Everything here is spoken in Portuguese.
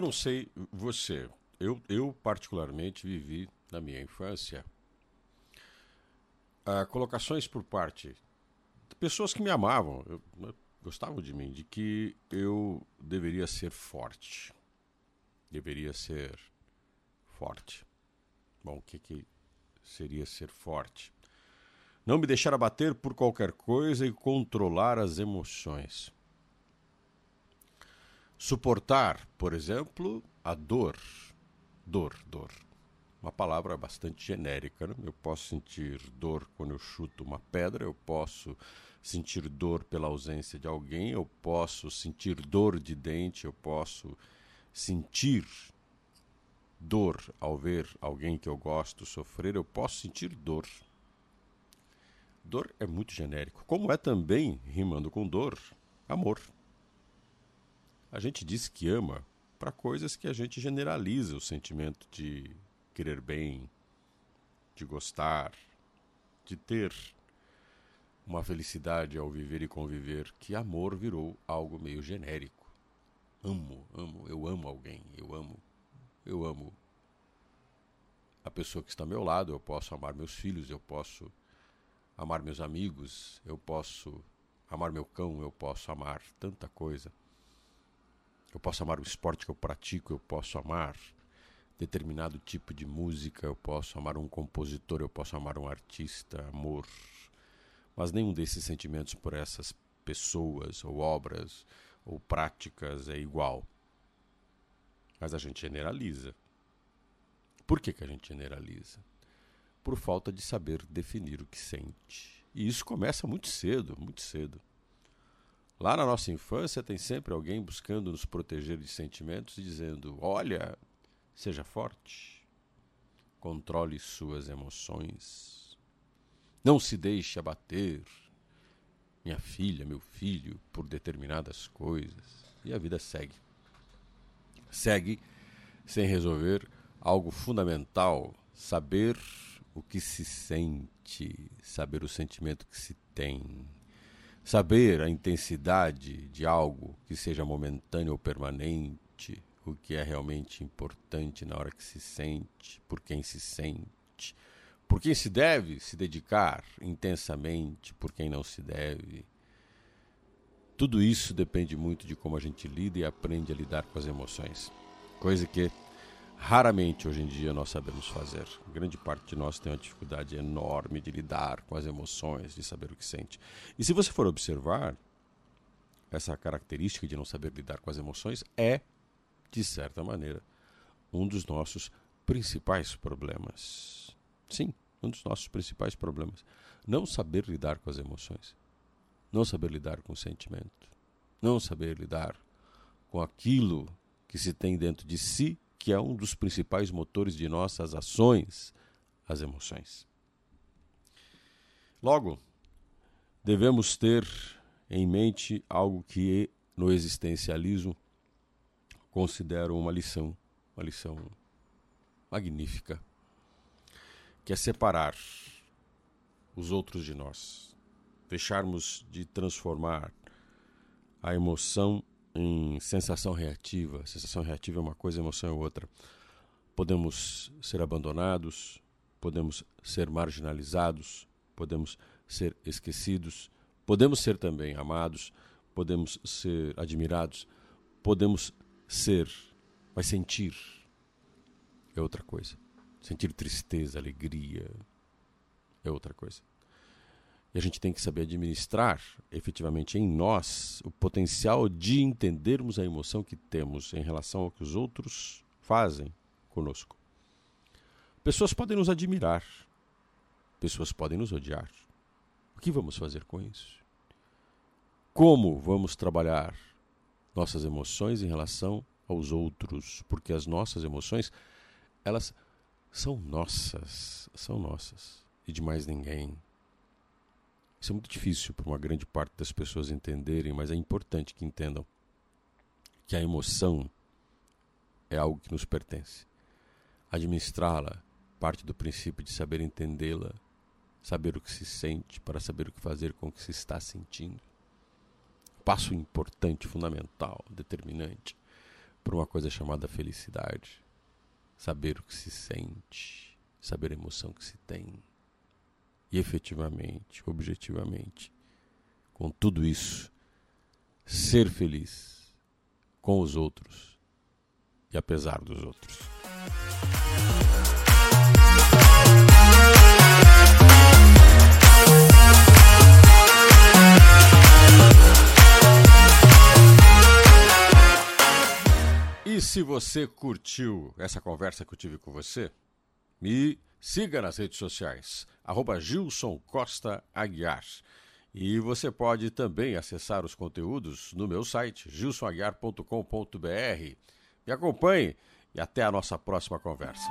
não sei você, eu, eu particularmente vivi na minha infância uh, colocações por parte de pessoas que me amavam, eu, eu, gostavam de mim, de que eu deveria ser forte. Deveria ser forte. Bom, o que, que seria ser forte? Não me deixar abater por qualquer coisa e controlar as emoções. Suportar, por exemplo, a dor. Dor, dor. Uma palavra bastante genérica. Né? Eu posso sentir dor quando eu chuto uma pedra, eu posso sentir dor pela ausência de alguém, eu posso sentir dor de dente, eu posso sentir dor ao ver alguém que eu gosto sofrer, eu posso sentir dor. Dor é muito genérico, como é também, rimando com dor, amor. A gente diz que ama para coisas que a gente generaliza o sentimento de querer bem, de gostar, de ter uma felicidade ao viver e conviver, que amor virou algo meio genérico. Amo, amo, eu amo alguém, eu amo, eu amo a pessoa que está ao meu lado, eu posso amar meus filhos, eu posso amar meus amigos, eu posso amar meu cão, eu posso amar tanta coisa. Eu posso amar o esporte que eu pratico, eu posso amar determinado tipo de música, eu posso amar um compositor, eu posso amar um artista, amor. Mas nenhum desses sentimentos por essas pessoas ou obras ou práticas é igual. Mas a gente generaliza. Por que, que a gente generaliza? Por falta de saber definir o que sente. E isso começa muito cedo, muito cedo. Lá na nossa infância tem sempre alguém buscando nos proteger de sentimentos e dizendo: olha, seja forte, controle suas emoções, não se deixe abater, minha filha, meu filho, por determinadas coisas. E a vida segue. Segue sem resolver algo fundamental: saber o que se sente, saber o sentimento que se tem Saber a intensidade de algo que seja momentâneo ou permanente, o que é realmente importante na hora que se sente, por quem se sente, por quem se deve se dedicar intensamente, por quem não se deve. Tudo isso depende muito de como a gente lida e aprende a lidar com as emoções. Coisa que raramente hoje em dia nós sabemos fazer. Grande parte de nós tem uma dificuldade enorme de lidar com as emoções, de saber o que sente. E se você for observar, essa característica de não saber lidar com as emoções é, de certa maneira, um dos nossos principais problemas. Sim, um dos nossos principais problemas. Não saber lidar com as emoções. Não saber lidar com o sentimento. Não saber lidar com aquilo que se tem dentro de si que é um dos principais motores de nossas ações, as emoções. Logo, devemos ter em mente algo que no existencialismo considero uma lição, uma lição magnífica, que é separar os outros de nós, deixarmos de transformar a emoção em sensação reativa. Sensação reativa é uma coisa, emoção é outra. Podemos ser abandonados, podemos ser marginalizados, podemos ser esquecidos, podemos ser também amados, podemos ser admirados, podemos ser, mas sentir é outra coisa. Sentir tristeza, alegria é outra coisa. E a gente tem que saber administrar efetivamente em nós o potencial de entendermos a emoção que temos em relação ao que os outros fazem conosco. Pessoas podem nos admirar, pessoas podem nos odiar. O que vamos fazer com isso? Como vamos trabalhar nossas emoções em relação aos outros? Porque as nossas emoções, elas são nossas, são nossas e de mais ninguém. Isso é muito difícil para uma grande parte das pessoas entenderem, mas é importante que entendam que a emoção é algo que nos pertence. Administrá-la parte do princípio de saber entendê-la, saber o que se sente para saber o que fazer com o que se está sentindo. Passo importante, fundamental, determinante por uma coisa chamada felicidade. Saber o que se sente, saber a emoção que se tem. Efetivamente, objetivamente, com tudo isso, ser feliz com os outros e apesar dos outros. E se você curtiu essa conversa que eu tive com você, me siga nas redes sociais, arroba Gilson Costa Aguiar. E você pode também acessar os conteúdos no meu site, gilsonaguiar.com.br. Me acompanhe e até a nossa próxima conversa.